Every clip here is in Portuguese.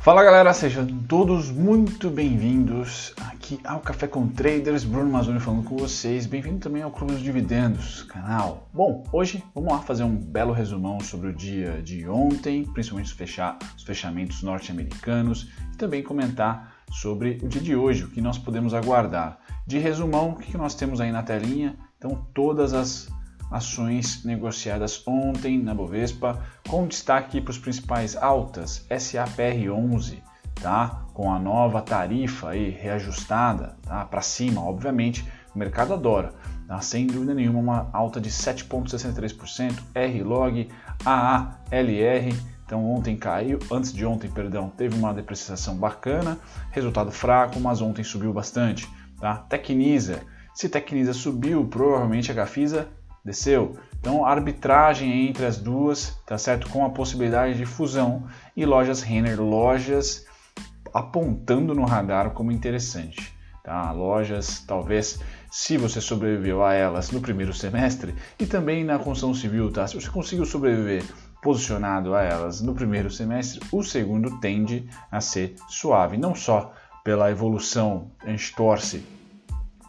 Fala galera, sejam todos muito bem-vindos aqui ao Café com Traders, Bruno Mazzoni falando com vocês. Bem-vindo também ao Clube dos Dividendos, canal. Bom, hoje vamos lá fazer um belo resumão sobre o dia de ontem, principalmente os, fechar, os fechamentos norte-americanos e também comentar sobre o dia de hoje, o que nós podemos aguardar. De resumão, o que nós temos aí na telinha? Então, todas as ações negociadas ontem na Bovespa, com destaque para os principais altas, SAPR11, tá? com a nova tarifa aí reajustada tá? para cima, obviamente, o mercado adora, tá? sem dúvida nenhuma, uma alta de 7,63%, RLOG, AALR, então ontem caiu, antes de ontem, perdão, teve uma depreciação bacana, resultado fraco, mas ontem subiu bastante. Tá? Tecnisa, se Tecnisa subiu, provavelmente a Gafisa desceu. Então, arbitragem entre as duas, tá certo? Com a possibilidade de fusão e lojas Renner, lojas apontando no radar como interessante. Tá? Lojas, talvez, se você sobreviveu a elas no primeiro semestre e também na construção civil, tá? Se você conseguiu sobreviver posicionado a elas no primeiro semestre, o segundo tende a ser suave, não só pela evolução, a gente torce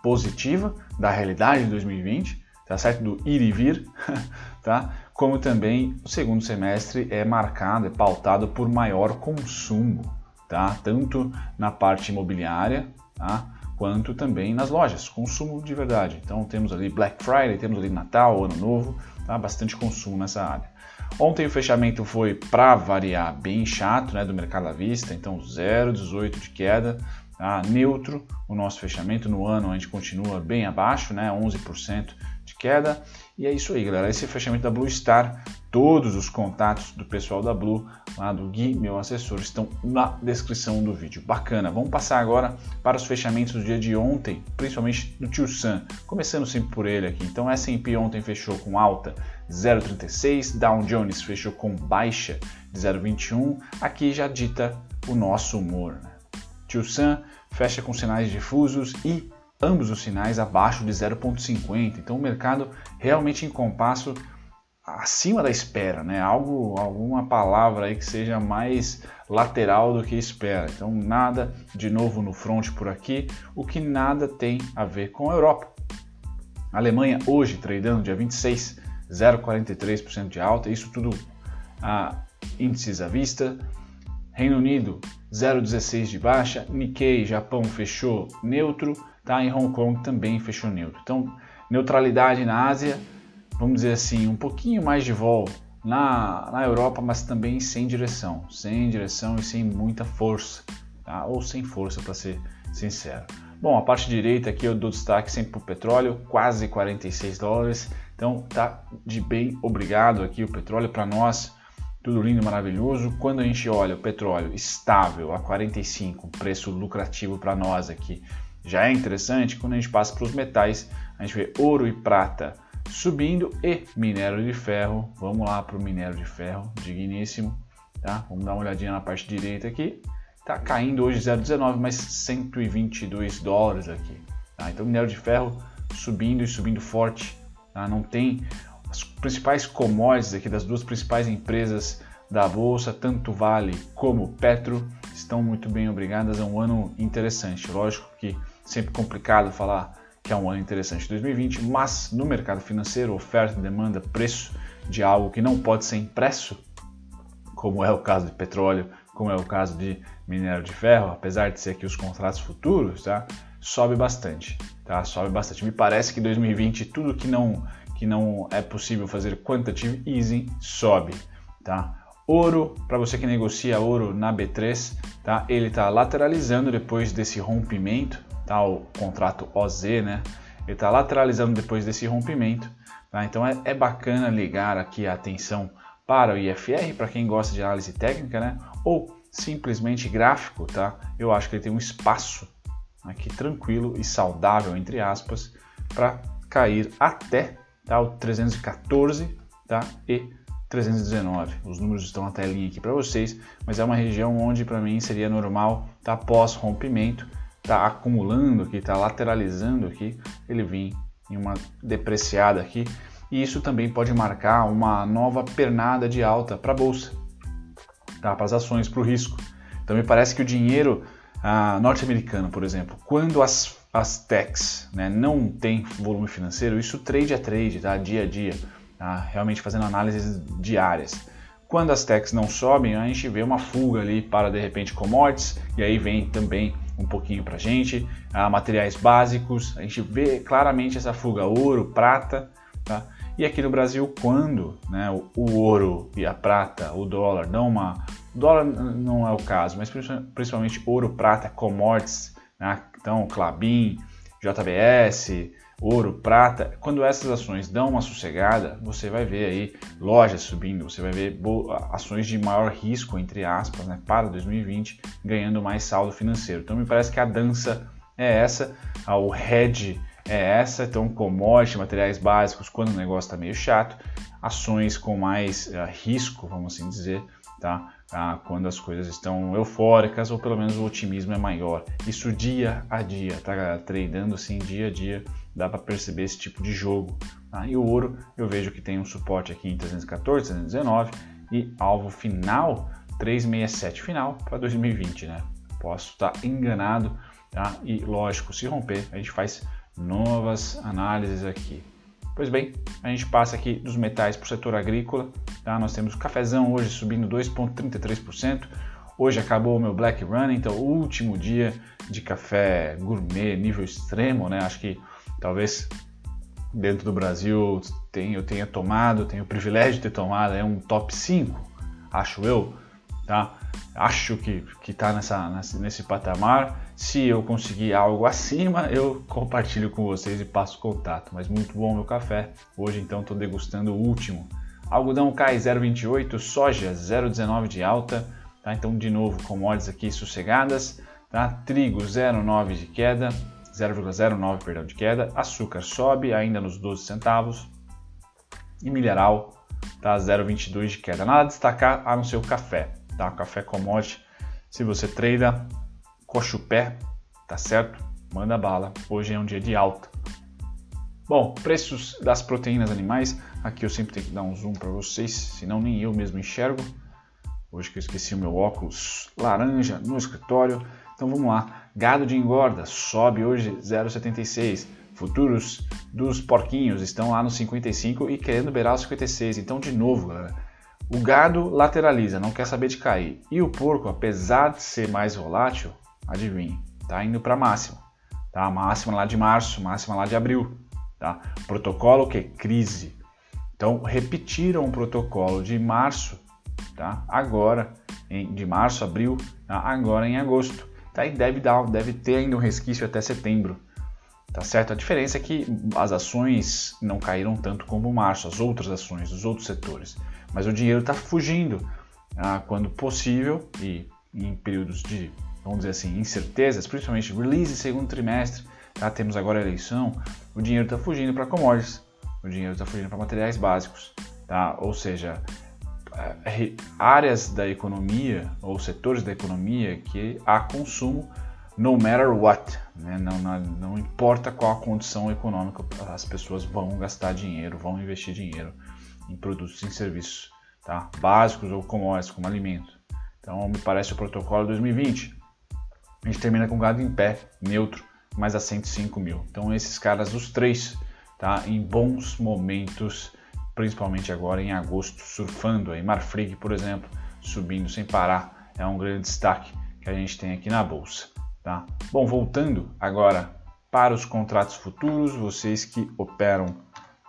positiva da realidade de 2020, tá certo? Do ir e vir, tá? Como também o segundo semestre é marcado, é pautado por maior consumo, tá? Tanto na parte imobiliária, tá? Quanto também nas lojas, consumo de verdade. Então temos ali Black Friday, temos ali Natal, Ano Novo, tá? Bastante consumo nessa área. Ontem o fechamento foi para variar bem chato, né, do mercado à vista, então 0,18 de queda, tá? neutro o nosso fechamento no ano a gente continua bem abaixo, né, 11% queda. E é isso aí, galera. Esse é fechamento da Blue Star. Todos os contatos do pessoal da Blue, lá do Gui, meu assessor, estão na descrição do vídeo. Bacana. Vamos passar agora para os fechamentos do dia de ontem, principalmente do Tio Sam. Começando sempre por ele aqui. Então, S&P ontem fechou com alta 0,36, Dow Jones fechou com baixa de 0,21. Aqui já dita o nosso humor. Né? Tio Sam fecha com sinais difusos e ambos os sinais abaixo de 0,50. Então o mercado realmente em compasso acima da espera, né? Algo, alguma palavra aí que seja mais lateral do que espera. Então nada de novo no front por aqui, o que nada tem a ver com a Europa. A Alemanha hoje tradeando dia 26, 0,43% de alta, isso tudo a índices à vista. Reino Unido 0,16 de baixa, Nikkei Japão fechou neutro tá? Em Hong Kong também fechou neutro. Então, neutralidade na Ásia, vamos dizer assim, um pouquinho mais de vol na, na Europa, mas também sem direção, sem direção e sem muita força, tá? Ou sem força, para ser sincero. Bom, a parte direita aqui eu dou destaque sempre para o petróleo, quase 46 dólares. Então tá de bem obrigado aqui o petróleo para nós, tudo lindo, maravilhoso. Quando a gente olha o petróleo estável a 45, preço lucrativo para nós aqui, já é interessante quando a gente passa para os metais, a gente vê ouro e prata subindo e minério de ferro. Vamos lá para o minério de ferro, digníssimo. Tá? Vamos dar uma olhadinha na parte direita aqui. Está caindo hoje 0,19, mas 122 dólares aqui. Tá? Então, minério de ferro subindo e subindo forte. Tá? Não tem as principais commodities aqui das duas principais empresas da bolsa, tanto Vale como Petro, estão muito bem obrigadas. É um ano interessante. Lógico que sempre complicado falar que é um ano interessante 2020, mas no mercado financeiro, oferta, demanda, preço de algo que não pode ser impresso, como é o caso de petróleo, como é o caso de minério de ferro, apesar de ser aqui os contratos futuros, tá? sobe bastante, tá? Sobe bastante. Me parece que 2020 tudo que não que não é possível fazer quantitative easing sobe, tá? Ouro, para você que negocia ouro na B3, tá? Ele está lateralizando depois desse rompimento, O contrato OZ, né? Ele está lateralizando depois desse rompimento, tá? Então é, é bacana ligar aqui a atenção para o IFR, para quem gosta de análise técnica, né? Ou simplesmente gráfico, tá? Eu acho que ele tem um espaço aqui tranquilo e saudável, entre aspas, para cair até tá? o 314 tá? e 319. Os números estão na telinha aqui para vocês, mas é uma região onde para mim seria normal tá pós rompimento está acumulando aqui, está lateralizando aqui, ele vir em uma depreciada aqui. E isso também pode marcar uma nova pernada de alta para a bolsa, tá? para as ações, para o risco. Então me parece que o dinheiro ah, norte-americano, por exemplo, quando as, as techs né, não tem volume financeiro, isso trade a trade, tá? dia a dia, tá? realmente fazendo análises diárias. Quando as techs não sobem, a gente vê uma fuga ali para de repente commodities, e aí vem também um pouquinho para a gente, ah, materiais básicos, a gente vê claramente essa fuga ouro, prata, tá? E aqui no Brasil, quando né, o, o ouro e a prata, o dólar dão uma. Dólar não é o caso, mas principalmente ouro, prata, commodities, né, então Clabin, JBS, ouro, prata, quando essas ações dão uma sossegada, você vai ver aí lojas subindo, você vai ver ações de maior risco, entre aspas, né, para 2020, ganhando mais saldo financeiro. Então me parece que a dança é essa, o hedge é essa, então commodity, materiais básicos, quando o negócio está meio chato, ações com mais uh, risco, vamos assim dizer, tá? Ah, quando as coisas estão eufóricas ou pelo menos o otimismo é maior. Isso dia a dia, tá? Tradando assim dia a dia, dá para perceber esse tipo de jogo. Tá? E o ouro, eu vejo que tem um suporte aqui em 314, 319 e alvo final 367 final para 2020, né? Posso estar tá enganado, tá? E lógico, se romper, a gente faz novas análises aqui. Pois bem, a gente passa aqui dos metais para o setor agrícola. Tá? Nós temos o cafezão hoje subindo 2,33%. Hoje acabou o meu Black Run, então último dia de café gourmet nível extremo, né? Acho que talvez dentro do Brasil eu tenha tomado, tenho o privilégio de ter tomado, é um top 5, acho eu, tá? Acho que está nessa, nesse, nesse patamar. Se eu conseguir algo acima, eu compartilho com vocês e passo contato. Mas muito bom meu café. Hoje então estou degustando o último. Algodão cai 0,28, soja 0,19 de alta. Tá? Então de novo commodities aqui sossegadas. Tá? Trigo 0,9 de queda, 0,09 perdão de queda. Açúcar sobe ainda nos 12 centavos. E mineral tá 0,22 de queda. Nada a destacar a não ser o café. Tá? O café commodity. Se você treina coxa o pé, tá certo? Manda bala, hoje é um dia de alta. Bom, preços das proteínas animais, aqui eu sempre tenho que dar um zoom para vocês, senão nem eu mesmo enxergo. Hoje que eu esqueci o meu óculos laranja no escritório. Então vamos lá, gado de engorda sobe hoje 0,76. Futuros dos porquinhos estão lá no 55 e querendo beirar os 56. Então de novo, galera, o gado lateraliza, não quer saber de cair. E o porco, apesar de ser mais volátil, adivinhe, tá indo para máxima, tá? Máxima lá de março, máxima lá de abril, tá? Protocolo que crise. Então repetiram o protocolo de março, tá? Agora, em, de março, abril, tá? agora em agosto, tá? E deve dar, deve ter ainda um resquício até setembro, tá certo? A diferença é que as ações não caíram tanto como março, as outras ações, os outros setores, mas o dinheiro está fugindo ah, quando possível e em períodos de vamos dizer assim, incertezas, principalmente release segundo trimestre, tá? temos agora a eleição, o dinheiro está fugindo para commodities, o dinheiro está fugindo para materiais básicos, tá? ou seja, áreas da economia ou setores da economia que há consumo no matter what, né? não, não, não importa qual a condição econômica, as pessoas vão gastar dinheiro, vão investir dinheiro em produtos e serviços tá? básicos ou commodities, como alimento. Então, me parece o protocolo 2020. A gente termina com gado em pé, neutro, mais a 105 mil. Então esses caras, os três, tá, em bons momentos, principalmente agora em agosto, surfando aí. Marfrig, por exemplo, subindo sem parar, é um grande destaque que a gente tem aqui na bolsa. Tá? Bom, voltando agora para os contratos futuros, vocês que operam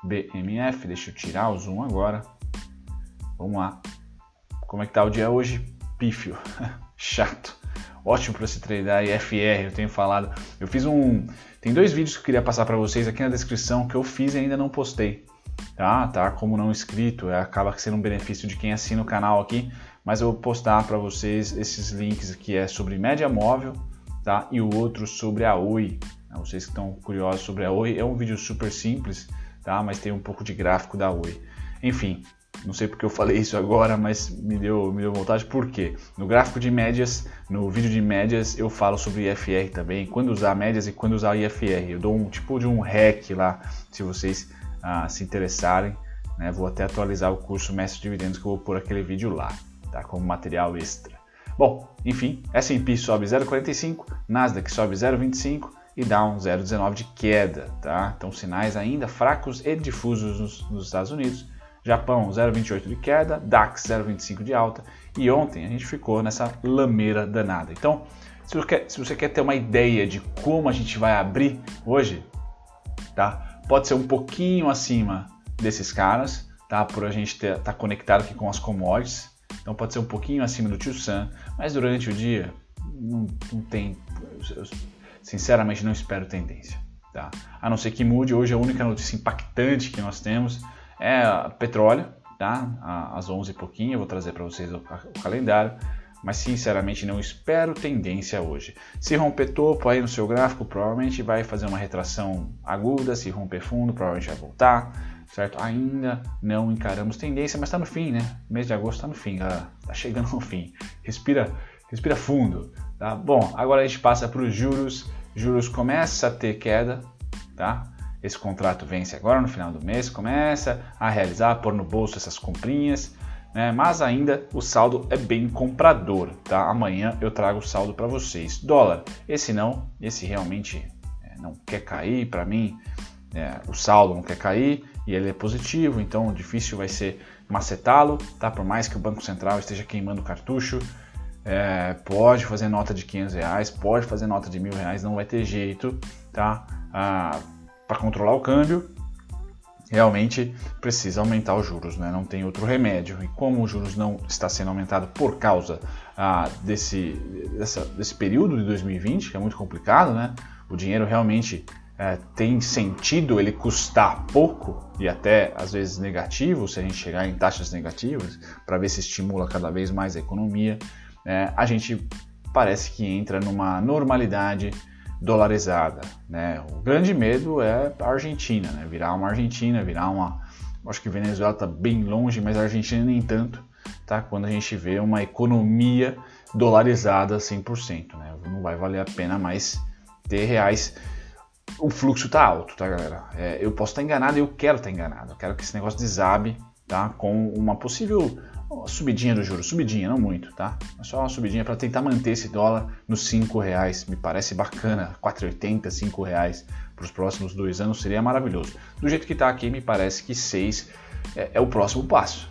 BMF, deixa eu tirar o zoom agora. Vamos lá. Como é que tá o dia hoje? Pífio, chato ótimo para se treinar FR, eu tenho falado. Eu fiz um, tem dois vídeos que eu queria passar para vocês aqui na descrição que eu fiz e ainda não postei. Tá? Tá como não inscrito, é, acaba sendo um benefício de quem assina o canal aqui, mas eu vou postar para vocês esses links que é sobre média móvel, tá? E o outro sobre a Oi. Vocês que estão curiosos sobre a Oi, é um vídeo super simples, tá? Mas tem um pouco de gráfico da Oi. Enfim, não sei porque eu falei isso agora, mas me deu, me deu vontade. Por quê? No gráfico de médias, no vídeo de médias, eu falo sobre IFR também, quando usar médias e quando usar IFR. Eu dou um tipo de um hack lá, se vocês se interessarem. Né? Vou até atualizar o curso Mestre Dividendos que eu vou pôr aquele vídeo lá, tá? como material extra. Bom, enfim, S&P sobe 0,45, Nasdaq sobe 0,25 e Dow 0,19 de queda, tá? Então sinais ainda fracos e difusos nos, nos Estados Unidos. Japão 0,28 de queda, DAX 0,25 de alta e ontem a gente ficou nessa lameira danada. Então, se você, quer, se você quer ter uma ideia de como a gente vai abrir hoje, tá? Pode ser um pouquinho acima desses caras, tá? Por a gente estar tá conectado aqui com as commodities, então pode ser um pouquinho acima do Tio Sam, mas durante o dia não, não tem, eu, sinceramente não espero tendência, tá? A não ser que mude, hoje a única notícia impactante que nós temos é petróleo, tá? Às 11 e pouquinho, eu vou trazer para vocês o, o, calendário, mas sinceramente não espero tendência hoje. Se romper topo aí no seu gráfico, provavelmente vai fazer uma retração aguda, se romper fundo, provavelmente vai voltar, certo? Ainda não encaramos tendência, mas está no fim, né? mês de agosto está no fim, galera. Tá chegando no fim. Respira, respira fundo, tá? Bom, agora a gente passa para os juros. Juros começa a ter queda, tá? Esse contrato vence agora no final do mês, começa a realizar, pôr no bolso essas comprinhas, né? mas ainda o saldo é bem comprador. Tá? Amanhã eu trago o saldo para vocês. Dólar, esse não, esse realmente é, não quer cair para mim. É, o saldo não quer cair e ele é positivo, então difícil vai ser macetá-lo, tá? Por mais que o Banco Central esteja queimando cartucho, é, pode fazer nota de 500 reais, pode fazer nota de mil reais, não vai ter jeito, tá? Ah, para controlar o câmbio, realmente precisa aumentar os juros, né? não tem outro remédio. E como os juros não está sendo aumentado por causa ah, desse, dessa, desse período de 2020, que é muito complicado, né? o dinheiro realmente é, tem sentido ele custar pouco e até às vezes negativo, se a gente chegar em taxas negativas, para ver se estimula cada vez mais a economia, é, a gente parece que entra numa normalidade dolarizada. Né? O grande medo é a Argentina, né? virar uma Argentina, virar uma. Acho que Venezuela está bem longe, mas a Argentina nem tanto. Tá? Quando a gente vê uma economia dolarizada 100%. Né? Não vai valer a pena mais ter reais. O fluxo está alto, tá, galera? É, eu posso estar enganado e eu quero estar enganado. Eu quero que esse negócio desabe tá? com uma possível uma subidinha do juro, subidinha, não muito, tá? É só uma subidinha para tentar manter esse dólar nos 5 reais. Me parece bacana, 4,80, 5 reais para os próximos dois anos seria maravilhoso. Do jeito que está aqui, me parece que 6 é, é, o próximo passo.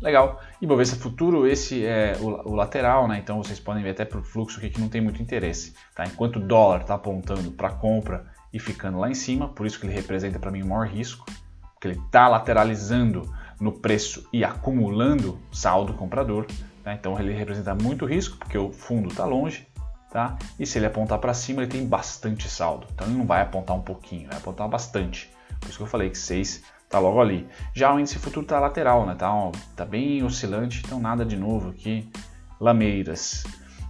Legal. Ibovespa Futuro, esse é o, o, lateral, né? Então vocês podem ver até para o fluxo aqui que não tem muito interesse, tá? Enquanto o dólar está apontando para compra e ficando lá em cima, por isso que ele representa para mim o maior risco, porque ele está lateralizando no preço e acumulando saldo comprador. Tá? Então ele representa muito risco, porque o fundo está longe. Tá? E se ele apontar para cima, ele tem bastante saldo. Então ele não vai apontar um pouquinho, vai apontar bastante. Por isso que eu falei que 6 está logo ali. Já o índice futuro está lateral, né? Tá, tá bem oscilante, então nada de novo aqui. Lameiras.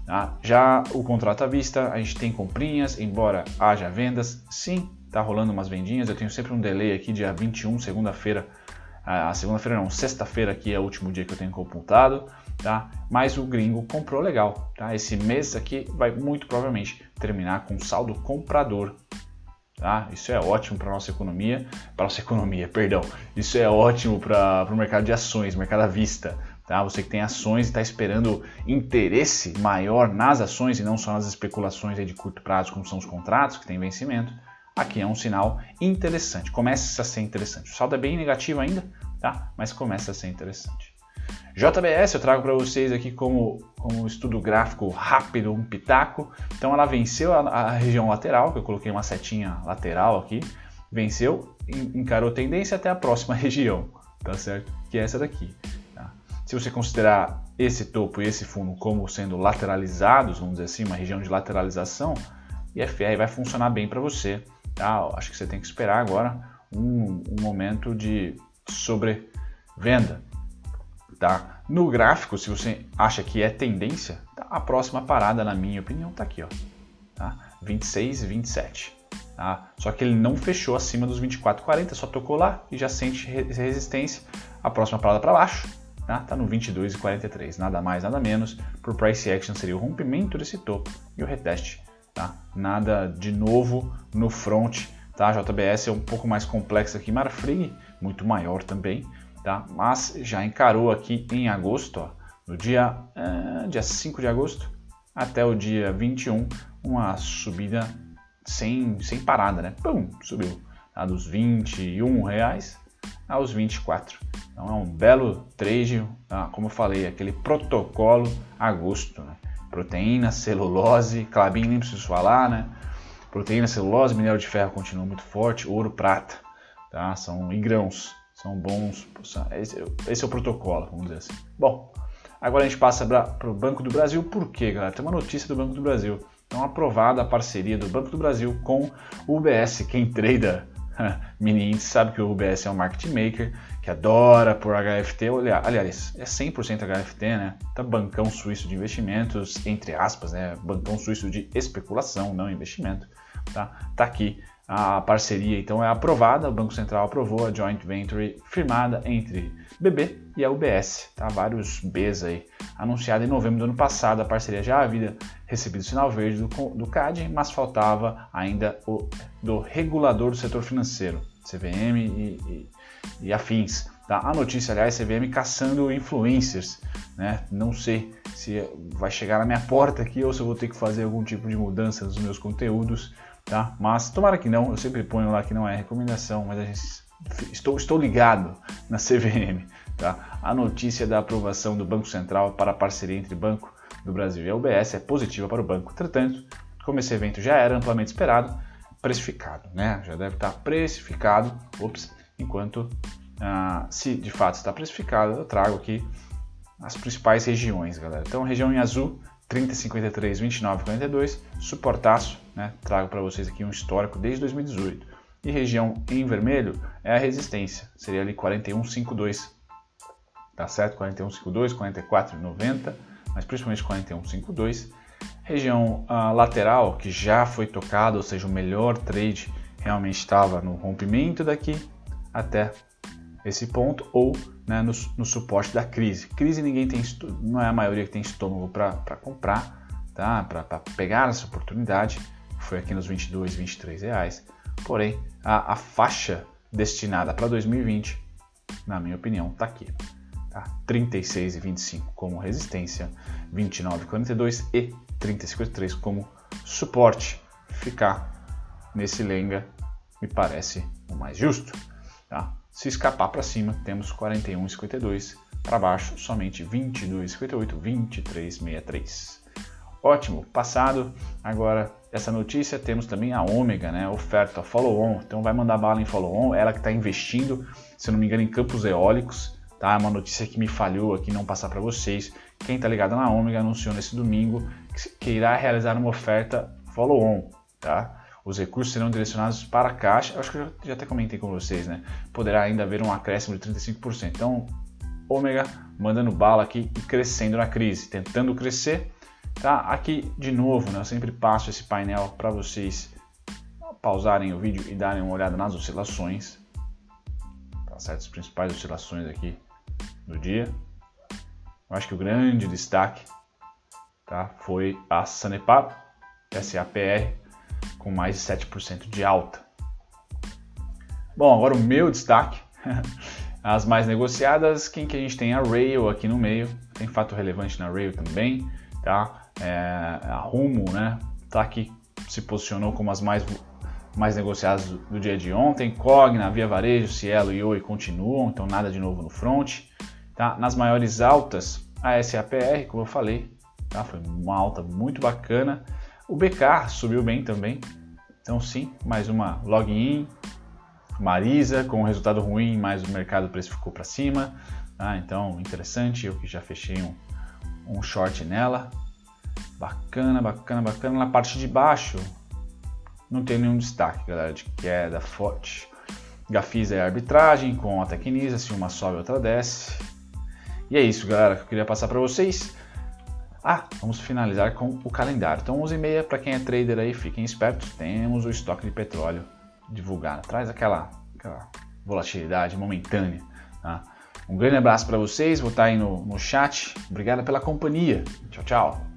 Tá? Já o contrato à vista, a gente tem comprinhas, embora haja vendas, sim, tá rolando umas vendinhas. Eu tenho sempre um delay aqui, dia 21, segunda-feira, a segunda-feira não, sexta-feira aqui é o último dia que eu tenho computado, tá? Mas o gringo comprou legal, tá? Esse mês aqui vai muito provavelmente terminar com saldo comprador, tá? Isso é ótimo para nossa economia, para nossa economia, perdão. Isso é ótimo para o mercado de ações, mercado à vista, tá? Você que tem ações e está esperando interesse maior nas ações e não só nas especulações de curto prazo, como são os contratos que têm vencimento aqui é um sinal interessante, começa a ser interessante. O saldo é bem negativo ainda, tá? mas começa a ser interessante. JBS eu trago para vocês aqui como, como estudo gráfico rápido, um pitaco. Então ela venceu a, a, região lateral, que eu coloquei uma setinha lateral aqui, venceu, encarou tendência até a próxima região, tá certo? Que é essa daqui. Tá? Se você considerar esse topo e esse fundo como sendo lateralizados, vamos dizer assim, uma região de lateralização, IFR vai funcionar bem para você Tá? Acho que você tem que esperar agora um, um momento de sobrevenda. Tá? No gráfico, se você acha que é tendência, tá? a próxima parada, na minha opinião, está aqui, ó, tá? 26 e 27. Tá? Só que ele não fechou acima dos 24,40, só tocou lá e já sente resistência. A próxima parada para baixo tá? tá no 22,43, nada mais, nada menos. Por price action seria o rompimento desse topo e o reteste tá? Nada de novo no front, tá? A JBS é um pouco mais complexa que Marfrig, muito maior também, tá? Mas já encarou aqui em agosto, ó, do dia, é, dia 5 de agosto até o dia 21, uma subida sem, sem parada, né? Pum, subiu tá? dos 21 reais aos 24. Então é um belo trade, tá? como eu falei, aquele protocolo agosto, né? Proteína, celulose, clabin nem preciso falar, né? Proteína, celulose, minério de ferro continua muito forte, ouro, prata, tá? São e grãos, são bons. Esse, esse é o protocolo, vamos dizer assim. Bom, agora a gente passa para o Banco do Brasil. Por quê, galera? Tem uma notícia do Banco do Brasil. Então, aprovada a parceria do Banco do Brasil com o UBS. Quem treina mini índice sabe que o UBS é um market maker que adora por HFT. Aliás, é 100% HFT, né? Tá bancão suíço de investimentos, entre aspas, né? Bancão suíço de especulação, não investimento. Tá, tá aqui a parceria então é aprovada, o Banco Central aprovou a joint venture firmada entre BB e a UBS, tá? Vários Bs aí. Anunciada em novembro do ano passado, a parceria já havia recebido sinal verde do, do CAD, mas faltava ainda o do regulador do setor financeiro, CVM e, e, e afins. Tá? A notícia, aliás, CVM caçando influencers, né? Não sei se vai chegar na minha porta aqui ou se eu vou ter que fazer algum tipo de mudança nos meus conteúdos tá? Mas tomara que não, eu sempre ponho lá que não é recomendação, mas a gente, estou, estou ligado na CVM, tá? A notícia da aprovação do Banco Central para a parceria entre Banco do Brasil e a UBS é positiva para o banco. Entretanto, como esse evento já era amplamente esperado, precificado, né? Já deve estar precificado, ops, enquanto ah, se de fato está precificado, eu trago aqui as principais regiões, galera. Então, região em azul, 30, 53, 29, 42, suportaço, né? trago para vocês aqui um histórico desde 2018. E região em vermelho é a resistência, seria ali 41,52, tá certo? 41,52, 44,90, mas principalmente 41,52. Região uh, lateral, que já foi tocada, ou seja, o melhor trade realmente estava no rompimento daqui até esse ponto ou né, no, no, suporte da crise. Crise ninguém tem, não é a maioria que tem estômago para comprar, tá? para pegar essa oportunidade. Foi aqui nos 22, 23 reais. Porém, a, a faixa destinada para 2020, na minha opinião, está aqui. Tá? 36,25 como resistência, 29,42 e 30,53 como suporte. Ficar nesse lenga me parece o mais justo. Tá? Se escapar para cima, temos 41,52. Para baixo, somente 22,58, 23,63. Ótimo, passado. Agora, essa notícia, temos também a Ômega, né? Oferta follow-on. Então, vai mandar bala em follow-on. Ela que está investindo, se não me engano, em campos eólicos. Tá? É uma notícia que me falhou aqui não passar para vocês. Quem está ligado na Ômega anunciou nesse domingo que irá realizar uma oferta follow-on. Tá? Os recursos serão direcionados para a caixa. Acho que eu já até comentei com vocês, né? Poderá ainda haver um acréscimo de 35%. Então, ômega mandando bala aqui e crescendo na crise, tentando crescer. Tá? Aqui de novo, né? Eu sempre passo esse painel para vocês pausarem o vídeo e darem uma olhada nas oscilações. Tá certo? As principais oscilações aqui do dia. Eu acho que o grande destaque tá? foi a Sanepar, SAPR, com mais de 7% de alta. Bom, agora o meu destaque, as mais negociadas, quem que a gente tem? A Rail aqui no meio, tem fato relevante na Rail também, tá? É, a Rumo, né, tá aqui, se posicionou como as mais, mais negociadas do, do dia de ontem, Cogna, Via Varejo, Cielo e Oi continuam, então nada de novo no front, tá? Nas maiores altas, a SAPR, como eu falei, tá? Foi uma alta muito bacana, o BK subiu bem também. Então sim, mais uma login. Marisa com resultado ruim, mas o mercado precificou para cima. Tá? Então interessante, eu que já fechei um, um short nela. Bacana, bacana, bacana. Na parte de baixo não tem nenhum destaque, galera, de queda forte. Gafisa é arbitragem com a Tecnisa, se uma sobe, outra desce. E é isso, galera, que eu queria passar para vocês. Ah, vamos finalizar com o calendário. Então 11h30, para quem é trader aí, fiquem espertos, temos o estoque de petróleo divulgado. Traz aquela, aquela volatilidade momentânea. Tá? Um grande abraço para vocês, vou estar aí no, no chat. Obrigado pela companhia. Tchau, tchau.